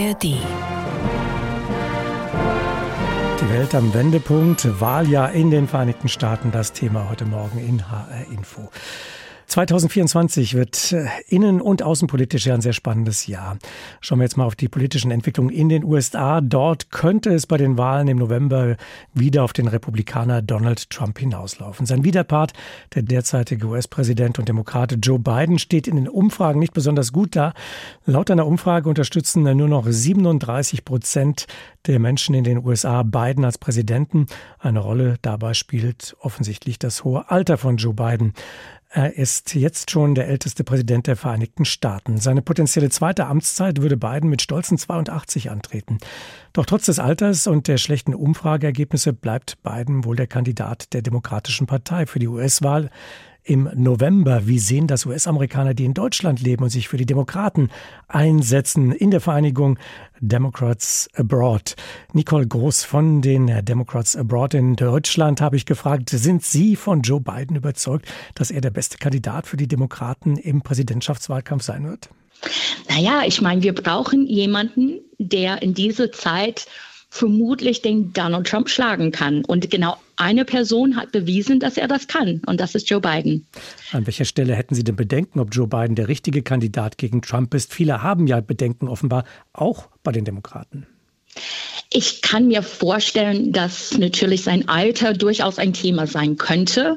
ARD. Die Welt am Wendepunkt, Wahljahr in den Vereinigten Staaten, das Thema heute Morgen in HR Info. 2024 wird äh, innen- und außenpolitisch ja ein sehr spannendes Jahr. Schauen wir jetzt mal auf die politischen Entwicklungen in den USA. Dort könnte es bei den Wahlen im November wieder auf den Republikaner Donald Trump hinauslaufen. Sein Widerpart, der derzeitige US-Präsident und Demokrat Joe Biden, steht in den Umfragen nicht besonders gut da. Laut einer Umfrage unterstützen nur noch 37 Prozent der Menschen in den USA Biden als Präsidenten. Eine Rolle dabei spielt offensichtlich das hohe Alter von Joe Biden. Er ist jetzt schon der älteste Präsident der Vereinigten Staaten. Seine potenzielle zweite Amtszeit würde Biden mit stolzen 82 antreten. Doch trotz des Alters und der schlechten Umfrageergebnisse bleibt Biden wohl der Kandidat der Demokratischen Partei für die US-Wahl im November. Wie sehen das US-Amerikaner, die in Deutschland leben und sich für die Demokraten einsetzen in der Vereinigung Democrats Abroad? Nicole Groß von den Democrats Abroad in Deutschland habe ich gefragt, sind Sie von Joe Biden überzeugt, dass er der beste Kandidat für die Demokraten im Präsidentschaftswahlkampf sein wird? Naja, ich meine, wir brauchen jemanden, der in diese Zeit vermutlich den Donald Trump schlagen kann. Und genau eine Person hat bewiesen, dass er das kann, und das ist Joe Biden. An welcher Stelle hätten Sie denn Bedenken, ob Joe Biden der richtige Kandidat gegen Trump ist? Viele haben ja Bedenken offenbar, auch bei den Demokraten. Ich kann mir vorstellen, dass natürlich sein Alter durchaus ein Thema sein könnte.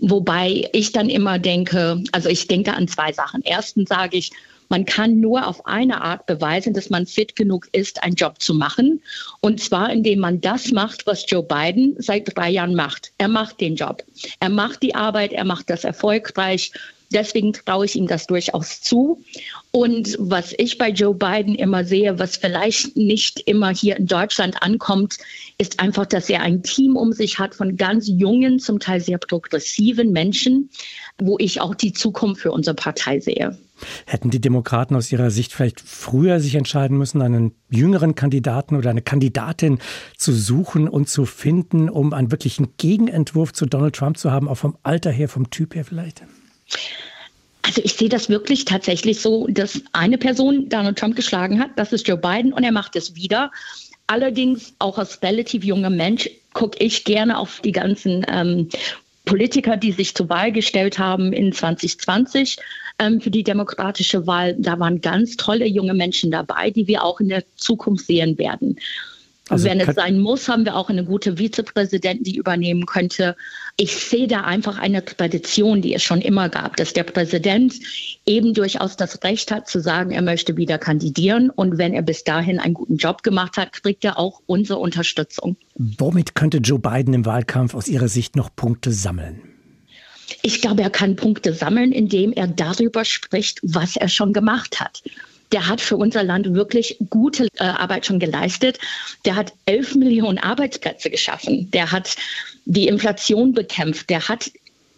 Wobei ich dann immer denke, also ich denke an zwei Sachen. Erstens sage ich, man kann nur auf eine Art beweisen, dass man fit genug ist, einen Job zu machen. Und zwar, indem man das macht, was Joe Biden seit drei Jahren macht. Er macht den Job. Er macht die Arbeit, er macht das erfolgreich. Deswegen traue ich ihm das durchaus zu. Und was ich bei Joe Biden immer sehe, was vielleicht nicht immer hier in Deutschland ankommt, ist einfach, dass er ein Team um sich hat von ganz jungen, zum Teil sehr progressiven Menschen, wo ich auch die Zukunft für unsere Partei sehe. Hätten die Demokraten aus Ihrer Sicht vielleicht früher sich entscheiden müssen, einen jüngeren Kandidaten oder eine Kandidatin zu suchen und zu finden, um einen wirklichen Gegenentwurf zu Donald Trump zu haben, auch vom Alter her, vom Typ her vielleicht? Also ich sehe das wirklich tatsächlich so, dass eine Person Donald Trump geschlagen hat, das ist Joe Biden und er macht es wieder. Allerdings auch als relativ junger Mensch gucke ich gerne auf die ganzen ähm, Politiker, die sich zur Wahl gestellt haben in 2020 ähm, für die demokratische Wahl. Da waren ganz tolle junge Menschen dabei, die wir auch in der Zukunft sehen werden. Also Wenn es sein muss, haben wir auch eine gute Vizepräsidentin, die übernehmen könnte. Ich sehe da einfach eine Tradition, die es schon immer gab, dass der Präsident eben durchaus das Recht hat zu sagen, er möchte wieder kandidieren. Und wenn er bis dahin einen guten Job gemacht hat, kriegt er auch unsere Unterstützung. Womit könnte Joe Biden im Wahlkampf aus Ihrer Sicht noch Punkte sammeln? Ich glaube, er kann Punkte sammeln, indem er darüber spricht, was er schon gemacht hat der hat für unser Land wirklich gute äh, Arbeit schon geleistet. Der hat elf Millionen Arbeitsplätze geschaffen. Der hat die Inflation bekämpft. Der hat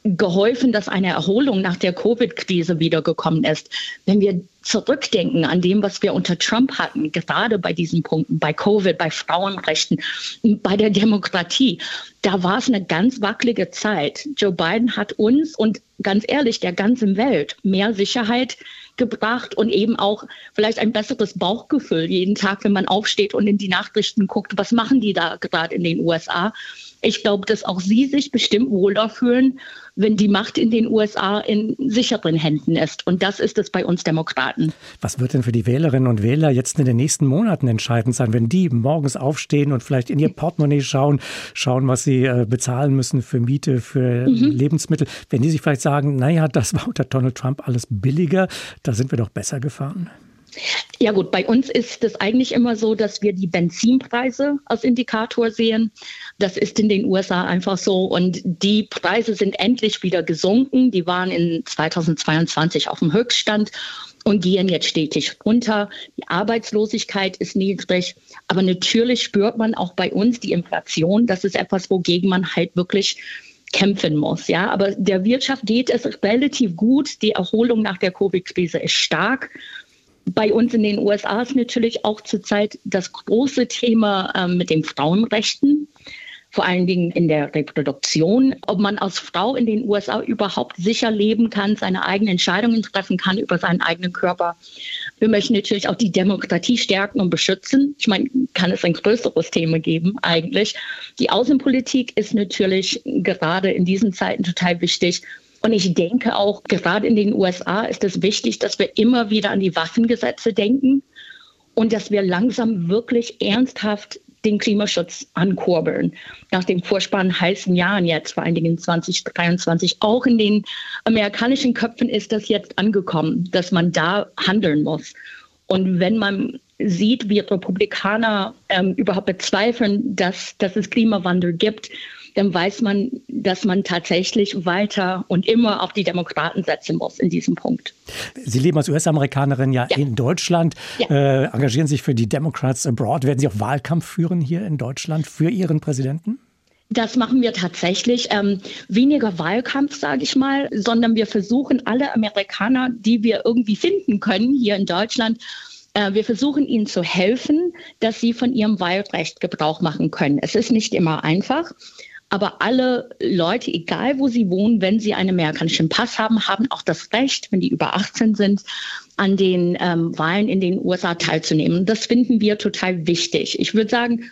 geholfen, dass eine Erholung nach der Covid-Krise wiedergekommen ist. Wenn wir zurückdenken an dem, was wir unter Trump hatten, gerade bei diesen Punkten, bei Covid, bei Frauenrechten, bei der Demokratie, da war es eine ganz wackelige Zeit. Joe Biden hat uns und ganz ehrlich der ganzen Welt mehr Sicherheit gebracht und eben auch vielleicht ein besseres Bauchgefühl jeden Tag, wenn man aufsteht und in die Nachrichten guckt, was machen die da gerade in den USA. Ich glaube, dass auch Sie sich bestimmt wohler fühlen, wenn die Macht in den USA in sicheren Händen ist. Und das ist es bei uns Demokraten. Was wird denn für die Wählerinnen und Wähler jetzt in den nächsten Monaten entscheidend sein, wenn die morgens aufstehen und vielleicht in ihr Portemonnaie schauen, schauen, was sie äh, bezahlen müssen für Miete, für mhm. Lebensmittel, wenn die sich vielleicht sagen, naja, das war unter Donald Trump alles billiger, da sind wir doch besser gefahren? Ja gut, bei uns ist es eigentlich immer so, dass wir die Benzinpreise als Indikator sehen. Das ist in den USA einfach so. Und die Preise sind endlich wieder gesunken. Die waren in 2022 auf dem Höchststand und gehen jetzt stetig runter. Die Arbeitslosigkeit ist niedrig. Aber natürlich spürt man auch bei uns die Inflation. Das ist etwas, wogegen man halt wirklich kämpfen muss. Ja, aber der Wirtschaft geht es relativ gut. Die Erholung nach der Covid-Krise ist stark. Bei uns in den USA ist natürlich auch zurzeit das große Thema ähm, mit den Frauenrechten, vor allen Dingen in der Reproduktion, ob man als Frau in den USA überhaupt sicher leben kann, seine eigenen Entscheidungen treffen kann über seinen eigenen Körper. Wir möchten natürlich auch die Demokratie stärken und beschützen. Ich meine, kann es ein größeres Thema geben eigentlich. Die Außenpolitik ist natürlich gerade in diesen Zeiten total wichtig. Und ich denke auch, gerade in den USA ist es wichtig, dass wir immer wieder an die Waffengesetze denken und dass wir langsam wirklich ernsthaft den Klimaschutz ankurbeln. Nach den furchtbaren heißen Jahren jetzt, vor allen Dingen 2023, auch in den amerikanischen Köpfen ist das jetzt angekommen, dass man da handeln muss. Und wenn man sieht, wie Republikaner ähm, überhaupt bezweifeln, dass, dass es Klimawandel gibt, dann weiß man, dass man tatsächlich weiter und immer auf die Demokraten setzen muss in diesem Punkt. Sie leben als US-Amerikanerin ja, ja, in Deutschland, ja. äh, engagieren sich für die Democrats Abroad. Werden Sie auch Wahlkampf führen hier in Deutschland für Ihren Präsidenten? Das machen wir tatsächlich. Ähm, weniger Wahlkampf, sage ich mal, sondern wir versuchen alle Amerikaner, die wir irgendwie finden können hier in Deutschland, äh, wir versuchen ihnen zu helfen, dass sie von ihrem Wahlrecht Gebrauch machen können. Es ist nicht immer einfach. Aber alle Leute, egal wo sie wohnen, wenn sie einen amerikanischen Pass haben, haben auch das Recht, wenn die über 18 sind, an den ähm, Wahlen in den USA teilzunehmen. Das finden wir total wichtig. Ich würde sagen,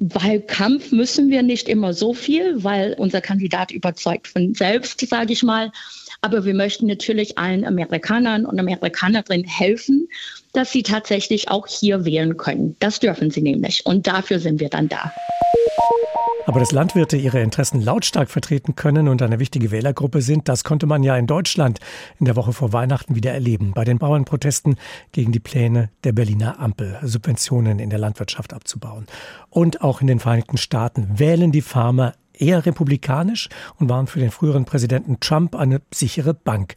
Wahlkampf müssen wir nicht immer so viel, weil unser Kandidat überzeugt von selbst, sage ich mal. Aber wir möchten natürlich allen Amerikanern und Amerikanerinnen helfen, dass sie tatsächlich auch hier wählen können. Das dürfen sie nämlich. Und dafür sind wir dann da. Aber dass Landwirte ihre Interessen lautstark vertreten können und eine wichtige Wählergruppe sind, das konnte man ja in Deutschland in der Woche vor Weihnachten wieder erleben. Bei den Bauernprotesten gegen die Pläne der Berliner Ampel, Subventionen in der Landwirtschaft abzubauen. Und auch in den Vereinigten Staaten wählen die Farmer eher republikanisch und waren für den früheren Präsidenten Trump eine sichere Bank.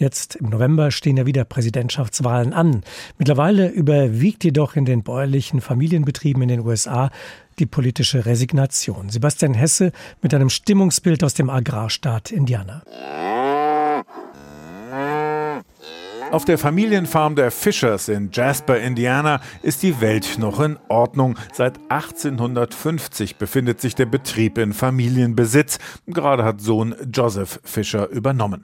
Jetzt im November stehen ja wieder Präsidentschaftswahlen an. Mittlerweile überwiegt jedoch in den bäuerlichen Familienbetrieben in den USA die politische Resignation. Sebastian Hesse mit einem Stimmungsbild aus dem Agrarstaat Indiana. Auf der Familienfarm der Fishers in Jasper, Indiana, ist die Welt noch in Ordnung. Seit 1850 befindet sich der Betrieb in Familienbesitz. Gerade hat Sohn Joseph Fisher übernommen.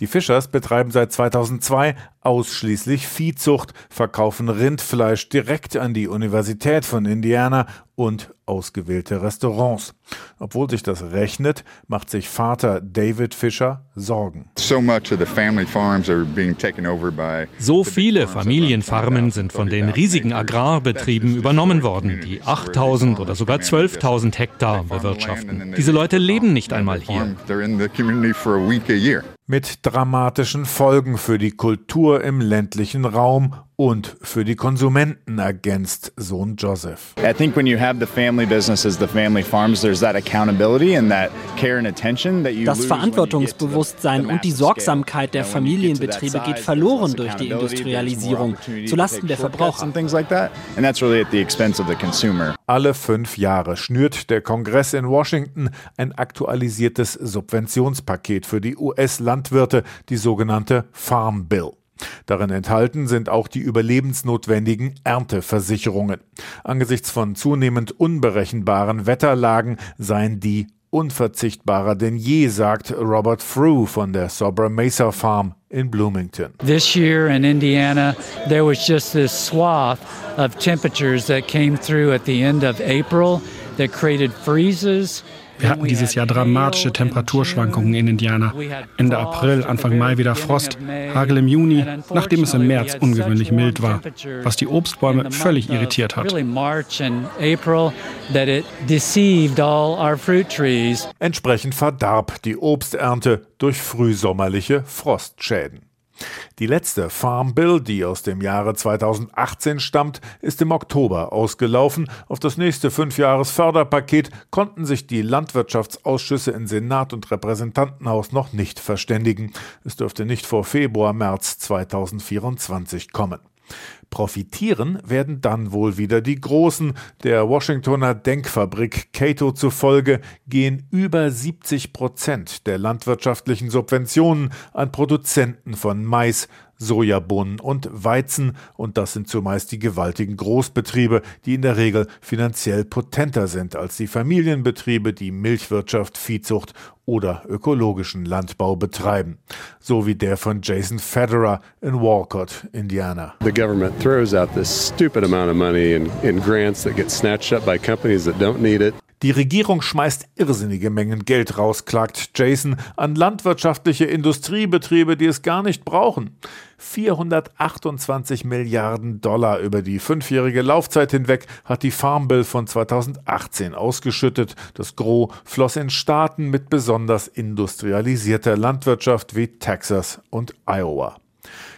Die Fischers betreiben seit 2002 ausschließlich Viehzucht, verkaufen Rindfleisch direkt an die Universität von Indiana und ausgewählte Restaurants. Obwohl sich das rechnet, macht sich Vater David Fischer Sorgen. So viele Familienfarmen sind von den riesigen Agrarbetrieben übernommen worden, die 8000 oder sogar 12.000 Hektar bewirtschaften. Diese Leute leben nicht einmal hier. Mit dramatischen Folgen für die Kultur im ländlichen Raum und für die Konsumenten, ergänzt Sohn Joseph. Das Verantwortungsbewusstsein und die Sorgsamkeit der Familienbetriebe geht verloren durch die Industrialisierung zulasten der Verbraucher. Alle fünf Jahre schnürt der Kongress in Washington ein aktualisiertes Subventionspaket für die US-Landwirte, die sogenannte Farm Bill. Darin enthalten sind auch die überlebensnotwendigen Ernteversicherungen. Angesichts von zunehmend unberechenbaren Wetterlagen seien die unverzichtbarer denn je, sagt Robert Frew von der Sobra Mesa Farm in Bloomington. This year in Indiana, there was just this swath of temperatures that came through at the end of April that created freezes. Wir hatten dieses Jahr dramatische Temperaturschwankungen in Indiana. Ende April, Anfang Mai wieder Frost, Hagel im Juni, nachdem es im März ungewöhnlich mild war, was die Obstbäume völlig irritiert hat. Entsprechend verdarb die Obsternte durch frühsommerliche Frostschäden. Die letzte Farm Bill, die aus dem Jahre 2018 stammt, ist im Oktober ausgelaufen. Auf das nächste Fünfjahres-Förderpaket konnten sich die Landwirtschaftsausschüsse in Senat und Repräsentantenhaus noch nicht verständigen. Es dürfte nicht vor Februar, März 2024 kommen. Profitieren werden dann wohl wieder die Großen. Der Washingtoner Denkfabrik Cato zufolge gehen über 70 Prozent der landwirtschaftlichen Subventionen an Produzenten von Mais, Sojabohnen und Weizen, und das sind zumeist die gewaltigen Großbetriebe, die in der Regel finanziell potenter sind als die Familienbetriebe, die Milchwirtschaft, Viehzucht oder ökologischen Landbau betreiben, so wie der von Jason Federer in Walcott, Indiana. The government throws out this stupid amount of money in, in grants that get snatched up by companies that don't need it. Die Regierung schmeißt irrsinnige Mengen Geld raus, klagt Jason, an landwirtschaftliche Industriebetriebe, die es gar nicht brauchen. 428 Milliarden Dollar über die fünfjährige Laufzeit hinweg hat die Farm Bill von 2018 ausgeschüttet. Das Gros floss in Staaten mit besonders industrialisierter Landwirtschaft wie Texas und Iowa.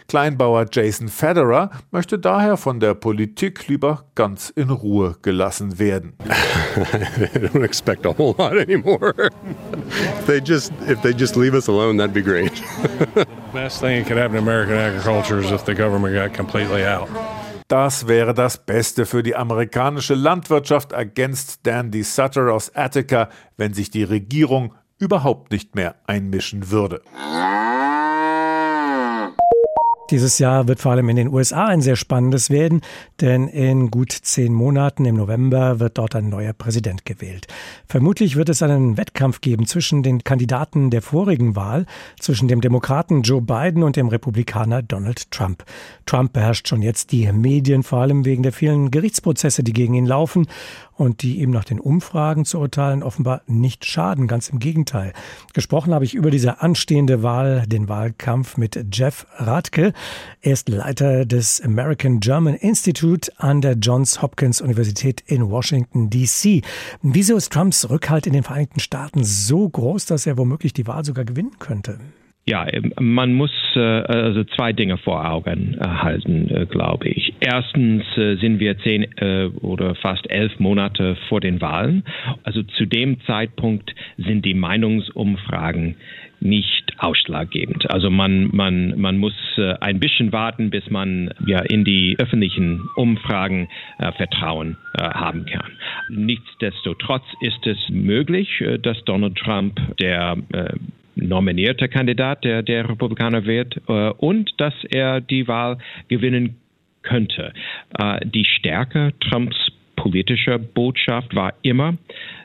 Kleinbauer Jason Federer möchte daher von der Politik lieber ganz in Ruhe gelassen werden. I don't expect a whole lot anymore. if they just if they just leave us alone, that'd be great. Best thing that could happen to American agriculture is if the government got completely out. Das wäre das Beste für die amerikanische Landwirtschaft, ergänzt Dandy Sutter aus Attica, wenn sich die Regierung überhaupt nicht mehr einmischen würde. Dieses Jahr wird vor allem in den USA ein sehr spannendes werden, denn in gut zehn Monaten im November wird dort ein neuer Präsident gewählt. Vermutlich wird es einen Wettkampf geben zwischen den Kandidaten der vorigen Wahl, zwischen dem Demokraten Joe Biden und dem Republikaner Donald Trump. Trump beherrscht schon jetzt die Medien, vor allem wegen der vielen Gerichtsprozesse, die gegen ihn laufen und die ihm nach den Umfragen zu urteilen offenbar nicht schaden, ganz im Gegenteil. Gesprochen habe ich über diese anstehende Wahl, den Wahlkampf mit Jeff Radke. Er ist Leiter des American German Institute an der Johns Hopkins Universität in Washington, D.C. Wieso ist Trumps Rückhalt in den Vereinigten Staaten so groß, dass er womöglich die Wahl sogar gewinnen könnte? Ja, ähm, man muss äh, also zwei Dinge vor Augen äh, halten, äh, glaube ich. Erstens sind wir zehn oder fast elf Monate vor den Wahlen. Also zu dem Zeitpunkt sind die Meinungsumfragen nicht ausschlaggebend. Also man, man, man muss ein bisschen warten, bis man ja in die öffentlichen Umfragen äh, Vertrauen äh, haben kann. Nichtsdestotrotz ist es möglich, dass Donald Trump der äh, nominierter Kandidat der, der Republikaner wird äh, und dass er die Wahl gewinnen könnte. Äh, die Stärke Trumps politischer Botschaft war immer,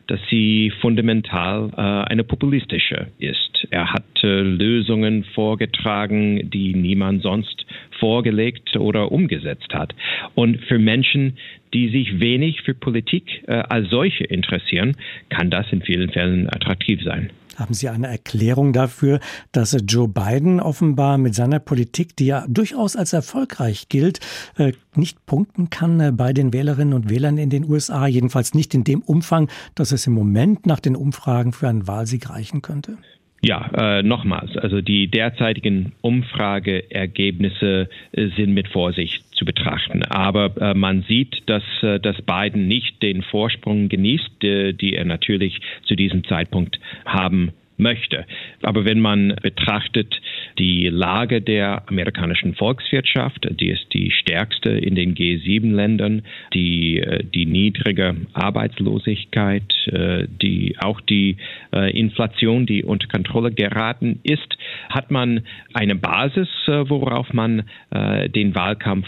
dass sie fundamental äh, eine populistische ist. Er hat äh, Lösungen vorgetragen, die niemand sonst vorgelegt oder umgesetzt hat. Und für Menschen, die sich wenig für Politik äh, als solche interessieren, kann das in vielen Fällen attraktiv sein. Haben Sie eine Erklärung dafür, dass Joe Biden offenbar mit seiner Politik, die ja durchaus als erfolgreich gilt, äh, nicht punkten kann äh, bei den Wählerinnen und Wählern in den USA, jedenfalls nicht in dem Umfang, dass es im Moment nach den Umfragen für einen Wahlsieg reichen könnte? Ja, äh, nochmals, also die derzeitigen Umfrageergebnisse äh, sind mit Vorsicht zu betrachten. Aber äh, man sieht, dass, äh, dass Biden nicht den Vorsprung genießt, äh, die er natürlich zu diesem Zeitpunkt haben möchte. Aber wenn man betrachtet die Lage der amerikanischen Volkswirtschaft, die ist die stärkste in den G7-Ländern, die, äh, die niedrige Arbeitslosigkeit, äh, die, auch die äh, Inflation, die unter Kontrolle geraten ist, hat man eine Basis, worauf man den Wahlkampf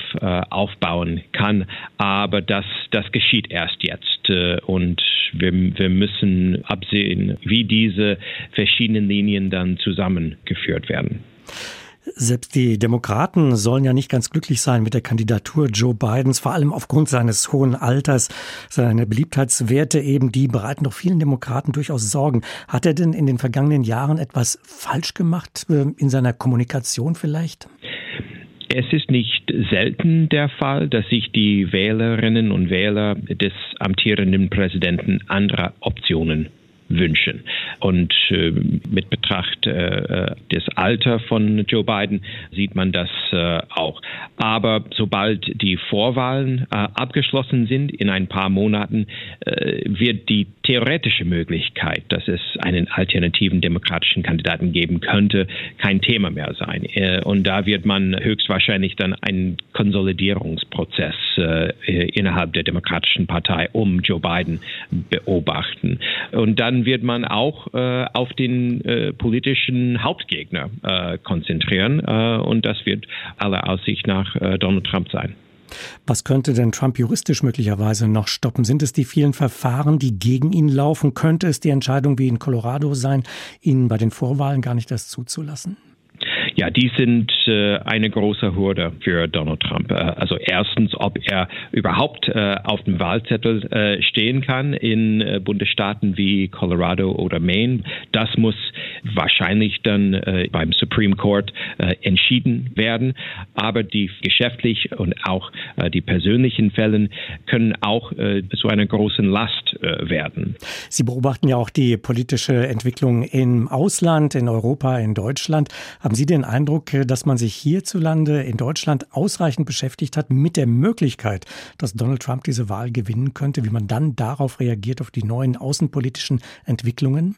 aufbauen kann. Aber das, das geschieht erst jetzt und wir, wir müssen absehen, wie diese verschiedenen Linien dann zusammengeführt werden. Selbst die Demokraten sollen ja nicht ganz glücklich sein mit der Kandidatur Joe Bidens, vor allem aufgrund seines hohen Alters, seine Beliebtheitswerte eben, die bereiten doch vielen Demokraten durchaus Sorgen. Hat er denn in den vergangenen Jahren etwas falsch gemacht äh, in seiner Kommunikation vielleicht? Es ist nicht selten der Fall, dass sich die Wählerinnen und Wähler des amtierenden Präsidenten andere Optionen wünschen. Und äh, mit Betracht äh, des Alters von Joe Biden sieht man das äh, auch. Aber sobald die Vorwahlen äh, abgeschlossen sind in ein paar Monaten, äh, wird die theoretische Möglichkeit, dass es einen alternativen demokratischen Kandidaten geben könnte, kein Thema mehr sein. Äh, und da wird man höchstwahrscheinlich dann einen Konsolidierungsprozess innerhalb der Demokratischen Partei um Joe Biden beobachten. Und dann wird man auch äh, auf den äh, politischen Hauptgegner äh, konzentrieren äh, und das wird aller Aussicht nach äh, Donald Trump sein. Was könnte denn Trump juristisch möglicherweise noch stoppen? Sind es die vielen Verfahren, die gegen ihn laufen? Könnte es die Entscheidung wie in Colorado sein, ihn bei den Vorwahlen gar nicht das zuzulassen? Ja, die sind äh, eine große Hürde für Donald Trump. Äh, also erstens, ob er überhaupt äh, auf dem Wahlzettel äh, stehen kann in äh, Bundesstaaten wie Colorado oder Maine. Das muss wahrscheinlich dann äh, beim Supreme Court entschieden werden. Aber die geschäftlich und auch die persönlichen Fälle können auch zu einer großen Last werden. Sie beobachten ja auch die politische Entwicklung im Ausland, in Europa, in Deutschland. Haben Sie den Eindruck, dass man sich hierzulande in Deutschland ausreichend beschäftigt hat mit der Möglichkeit, dass Donald Trump diese Wahl gewinnen könnte, wie man dann darauf reagiert, auf die neuen außenpolitischen Entwicklungen?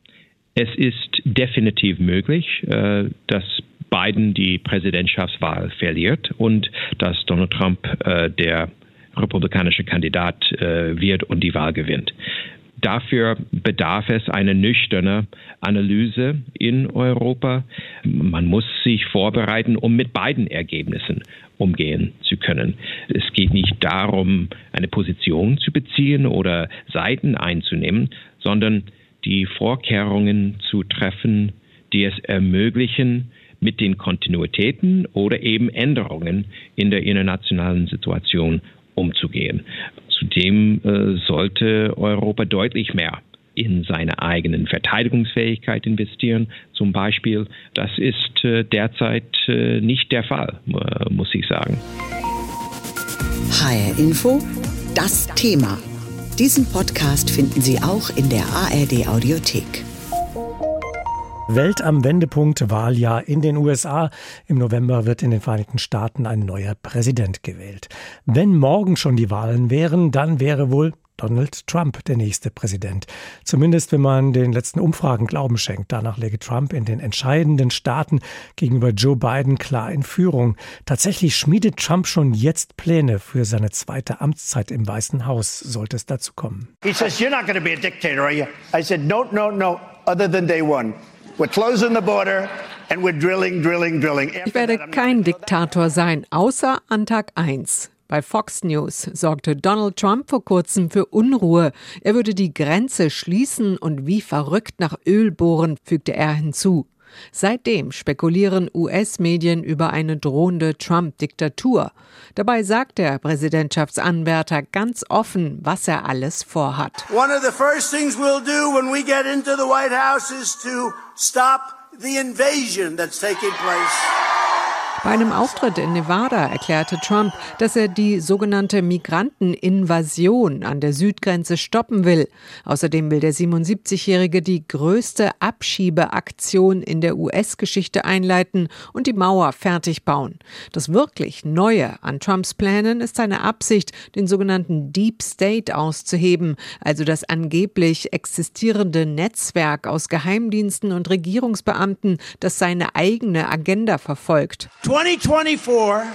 Es ist definitiv möglich, äh, dass Biden die Präsidentschaftswahl verliert und dass Donald Trump äh, der republikanische Kandidat äh, wird und die Wahl gewinnt. Dafür bedarf es einer nüchternen Analyse in Europa. Man muss sich vorbereiten, um mit beiden Ergebnissen umgehen zu können. Es geht nicht darum, eine Position zu beziehen oder Seiten einzunehmen, sondern die Vorkehrungen zu treffen, die es ermöglichen, mit den Kontinuitäten oder eben Änderungen in der internationalen Situation umzugehen. Zudem äh, sollte Europa deutlich mehr in seine eigenen Verteidigungsfähigkeit investieren, zum Beispiel. Das ist äh, derzeit äh, nicht der Fall, muss ich sagen. HR Info, das Thema. Diesen Podcast finden Sie auch in der ARD Audiothek. Welt am Wendepunkt Wahljahr in den USA. Im November wird in den Vereinigten Staaten ein neuer Präsident gewählt. Wenn morgen schon die Wahlen wären, dann wäre wohl Donald Trump der nächste Präsident. Zumindest wenn man den letzten Umfragen Glauben schenkt. Danach läge Trump in den entscheidenden Staaten gegenüber Joe Biden klar in Führung. Tatsächlich schmiedet Trump schon jetzt Pläne für seine zweite Amtszeit im Weißen Haus, sollte es dazu kommen. He says, you're not going to be a dictator, are you? I said, no, no, no, other than day one. Ich werde kein Diktator sein, außer an Tag 1. Bei Fox News sorgte Donald Trump vor kurzem für Unruhe. Er würde die Grenze schließen und wie verrückt nach Öl bohren, fügte er hinzu. Seitdem spekulieren US-Medien über eine drohende Trump-Diktatur. Dabei sagt der Präsidentschaftsanwärter ganz offen, was er alles vorhat. One of the first things we'll do when we get into the White House is to stop the invasion that's taking place. Bei einem Auftritt in Nevada erklärte Trump, dass er die sogenannte Migranteninvasion an der Südgrenze stoppen will. Außerdem will der 77-Jährige die größte Abschiebeaktion in der US-Geschichte einleiten und die Mauer fertig bauen. Das wirklich Neue an Trumps Plänen ist seine Absicht, den sogenannten Deep State auszuheben, also das angeblich existierende Netzwerk aus Geheimdiensten und Regierungsbeamten, das seine eigene Agenda verfolgt. 2024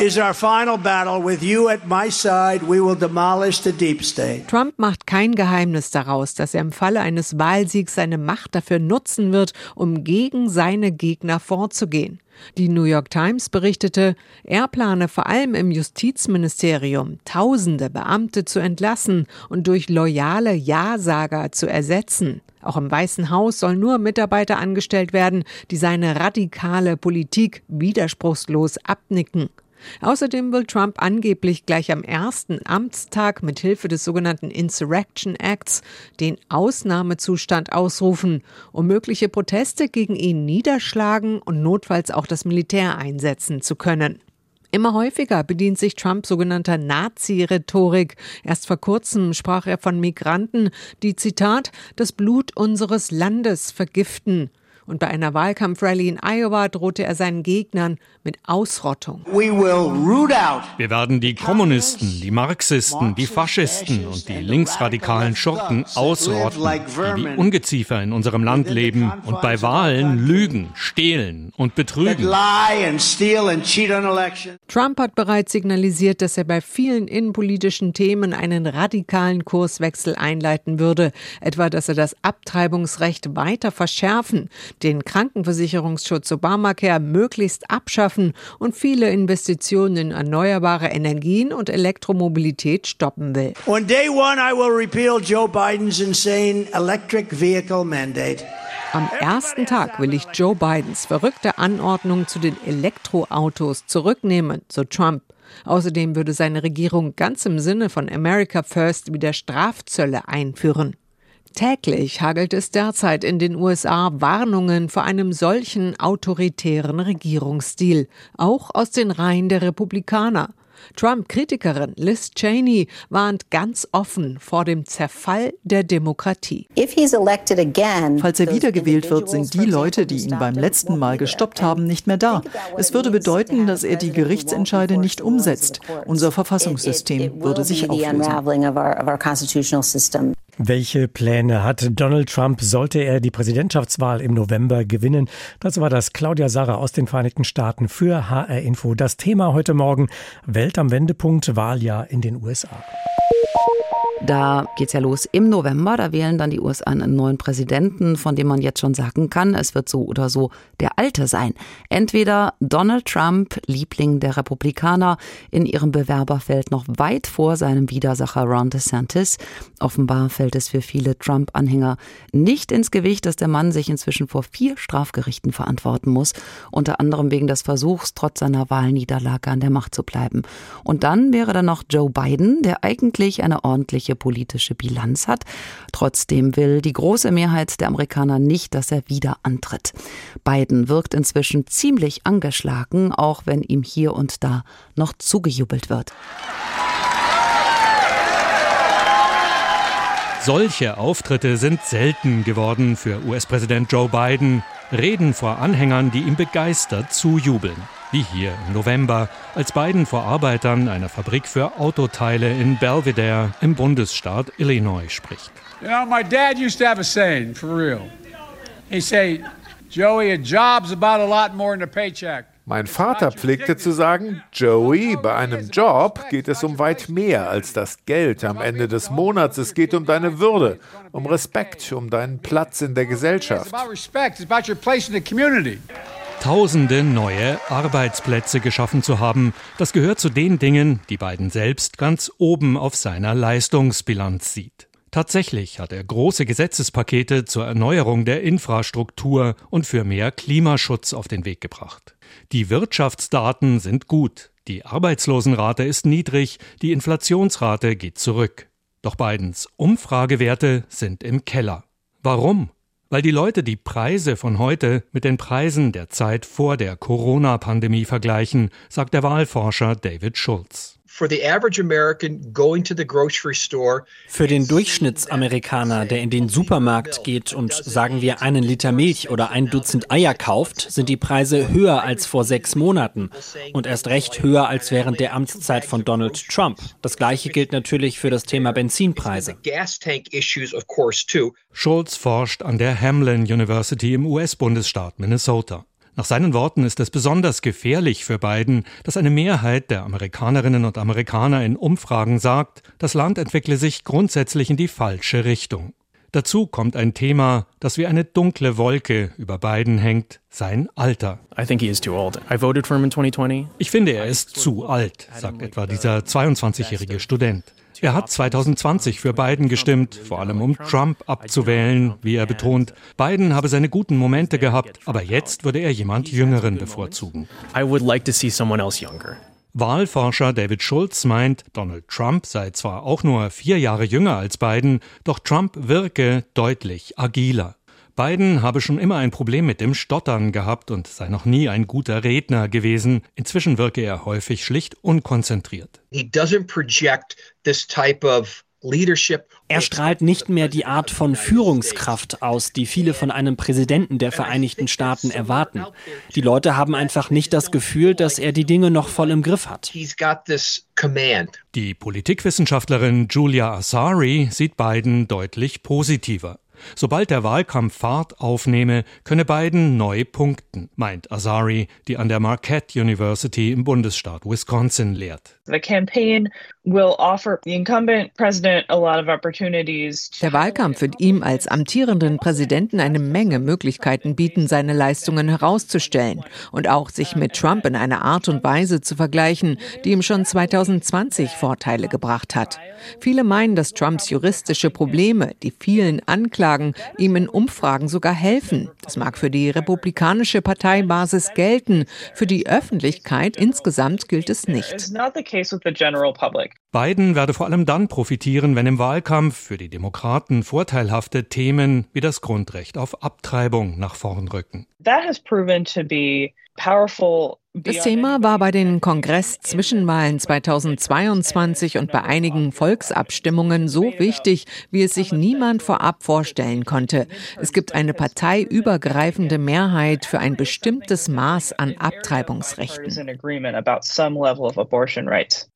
is our final battle with you at my side. We will demolish the deep state. Trump macht kein Geheimnis daraus, dass er im Falle eines Wahlsiegs seine Macht dafür nutzen wird, um gegen seine Gegner vorzugehen. Die New York Times berichtete, er plane vor allem im Justizministerium tausende Beamte zu entlassen und durch loyale Ja-Sager zu ersetzen. Auch im Weißen Haus sollen nur Mitarbeiter angestellt werden, die seine radikale Politik widerspruchslos abnicken. Außerdem will Trump angeblich gleich am ersten Amtstag mit Hilfe des sogenannten Insurrection Acts den Ausnahmezustand ausrufen, um mögliche Proteste gegen ihn niederschlagen und notfalls auch das Militär einsetzen zu können. Immer häufiger bedient sich Trump sogenannter Nazi-Rhetorik. Erst vor kurzem sprach er von Migranten, die Zitat das Blut unseres Landes vergiften. Und bei einer Wahlkampfrallye in Iowa drohte er seinen Gegnern mit Ausrottung. Wir werden die Kommunisten, die Marxisten, die Faschisten und die linksradikalen Schurken ausrotten, die wie Ungeziefer in unserem Land leben und bei Wahlen lügen, stehlen und betrügen. Trump hat bereits signalisiert, dass er bei vielen innenpolitischen Themen einen radikalen Kurswechsel einleiten würde, etwa dass er das Abtreibungsrecht weiter verschärfen, den Krankenversicherungsschutz Obamacare möglichst abschaffen und viele Investitionen in erneuerbare Energien und Elektromobilität stoppen will. On day one, I will repeal Joe Biden's insane electric vehicle mandate. Am ersten Tag will ich Joe Bidens verrückte Anordnung zu den Elektroautos zurücknehmen, so Trump. Außerdem würde seine Regierung ganz im Sinne von America First wieder Strafzölle einführen. Täglich hagelt es derzeit in den USA Warnungen vor einem solchen autoritären Regierungsstil, auch aus den Reihen der Republikaner. Trump-Kritikerin Liz Cheney warnt ganz offen vor dem Zerfall der Demokratie. Falls er wiedergewählt wird, sind die Leute, die ihn beim letzten Mal gestoppt haben, nicht mehr da. Es würde bedeuten, dass er die Gerichtsentscheide nicht umsetzt. Unser Verfassungssystem würde sich auflösen. Welche Pläne hat Donald Trump, sollte er die Präsidentschaftswahl im November gewinnen? Dazu war das Claudia Sarah aus den Vereinigten Staaten für HR Info. Das Thema heute Morgen Welt am Wendepunkt Wahljahr in den USA. Da geht es ja los im November. Da wählen dann die USA einen neuen Präsidenten, von dem man jetzt schon sagen kann, es wird so oder so der Alte sein. Entweder Donald Trump, Liebling der Republikaner, in ihrem Bewerberfeld noch weit vor seinem Widersacher Ron DeSantis. Offenbar fällt es für viele Trump-Anhänger nicht ins Gewicht, dass der Mann sich inzwischen vor vier Strafgerichten verantworten muss, unter anderem wegen des Versuchs, trotz seiner Wahlniederlage an der Macht zu bleiben. Und dann wäre da noch Joe Biden, der eigentlich eine ordentliche ordentliche politische Bilanz hat. Trotzdem will die große Mehrheit der Amerikaner nicht, dass er wieder antritt. Biden wirkt inzwischen ziemlich angeschlagen, auch wenn ihm hier und da noch zugejubelt wird. Solche Auftritte sind selten geworden für US-Präsident Joe Biden. Reden vor Anhängern, die ihm begeistert zujubeln wie hier im November, als Biden vor Arbeitern einer Fabrik für Autoteile in Belvedere im Bundesstaat Illinois spricht. You know, my dad used to have a saying, for real. He say, Joey, a job's about a lot more than a paycheck. Mein Vater pflegte zu sagen, Joey, bei einem Job geht es um weit mehr als das Geld am Ende des Monats. Es geht um deine Würde, um Respekt, um deinen Platz in der Gesellschaft. Tausende neue Arbeitsplätze geschaffen zu haben, das gehört zu den Dingen, die Biden selbst ganz oben auf seiner Leistungsbilanz sieht. Tatsächlich hat er große Gesetzespakete zur Erneuerung der Infrastruktur und für mehr Klimaschutz auf den Weg gebracht. Die Wirtschaftsdaten sind gut, die Arbeitslosenrate ist niedrig, die Inflationsrate geht zurück. Doch Bidens Umfragewerte sind im Keller. Warum? Weil die Leute die Preise von heute mit den Preisen der Zeit vor der Corona-Pandemie vergleichen, sagt der Wahlforscher David Schulz. Für den Durchschnittsamerikaner, der in den Supermarkt geht und sagen wir einen Liter Milch oder ein Dutzend Eier kauft, sind die Preise höher als vor sechs Monaten und erst recht höher als während der Amtszeit von Donald Trump. Das gleiche gilt natürlich für das Thema Benzinpreise. Schulz forscht an der Hamlin University im US-Bundesstaat Minnesota. Nach seinen Worten ist es besonders gefährlich für Biden, dass eine Mehrheit der Amerikanerinnen und Amerikaner in Umfragen sagt, das Land entwickle sich grundsätzlich in die falsche Richtung. Dazu kommt ein Thema, das wie eine dunkle Wolke über Biden hängt, sein Alter. Ich finde, er ist zu alt, sagt etwa dieser 22-jährige Student. Er hat 2020 für Biden gestimmt, vor allem um Trump abzuwählen, wie er betont. Biden habe seine guten Momente gehabt, aber jetzt würde er jemand Jüngeren bevorzugen. Wahlforscher David Schulz meint, Donald Trump sei zwar auch nur vier Jahre jünger als Biden, doch Trump wirke deutlich agiler. Biden habe schon immer ein Problem mit dem Stottern gehabt und sei noch nie ein guter Redner gewesen. Inzwischen wirke er häufig schlicht unkonzentriert. He doesn't project this type of Er strahlt nicht mehr die Art von Führungskraft aus, die viele von einem Präsidenten der Vereinigten Staaten erwarten. Die Leute haben einfach nicht das Gefühl, dass er die Dinge noch voll im Griff hat. Die Politikwissenschaftlerin Julia Asari sieht Biden deutlich positiver. Sobald der Wahlkampf Fahrt aufnehme, könne Biden neu punkten, meint Azari, die an der Marquette University im Bundesstaat Wisconsin lehrt. The campaign will offer the incumbent president a lot of opportunities. Der Wahlkampf wird ihm als amtierenden Präsidenten eine Menge Möglichkeiten bieten, seine Leistungen herauszustellen und auch sich mit Trump in einer Art und Weise zu vergleichen, die ihm schon 2020 Vorteile gebracht hat. Viele meinen, dass Trumps juristische Probleme, die vielen Anklagen, ihm in Umfragen sogar helfen. Das mag für die republikanische Parteibasis gelten, für die Öffentlichkeit insgesamt gilt es nicht Biden werde vor allem dann profitieren, wenn im Wahlkampf für die Demokraten vorteilhafte Themen wie das Grundrecht auf Abtreibung nach vorn rücken. That has proven to be powerful das Thema war bei den Kongress-Zwischenwahlen 2022 und bei einigen Volksabstimmungen so wichtig, wie es sich niemand vorab vorstellen konnte. Es gibt eine parteiübergreifende Mehrheit für ein bestimmtes Maß an Abtreibungsrechten.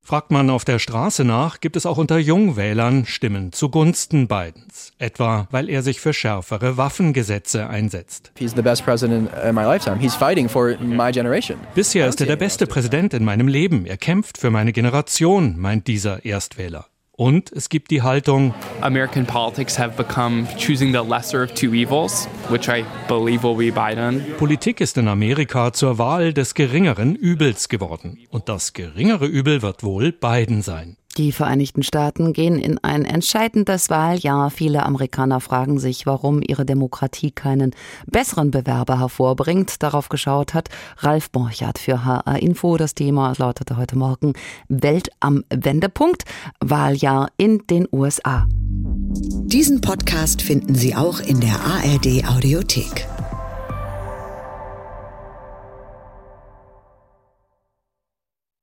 Fragt man auf der Straße nach, gibt es auch unter Jungwählern Stimmen zugunsten Bidens. Etwa, weil er sich für schärfere Waffengesetze einsetzt. He's the best president in my lifetime. He's fighting for my generation. Bisher ist er der beste Präsident in meinem Leben. Er kämpft für meine Generation, meint dieser Erstwähler. Und es gibt die Haltung, American politics have become choosing the lesser of two evils, which I believe will be Biden. Politik ist in Amerika zur Wahl des geringeren Übels geworden. Und das geringere Übel wird wohl Biden sein. Die Vereinigten Staaten gehen in ein entscheidendes Wahljahr. Viele Amerikaner fragen sich, warum ihre Demokratie keinen besseren Bewerber hervorbringt. Darauf geschaut hat Ralf Borchardt für HR Info. Das Thema lautete heute Morgen Welt am Wendepunkt. Wahljahr in den USA. Diesen Podcast finden Sie auch in der ARD Audiothek.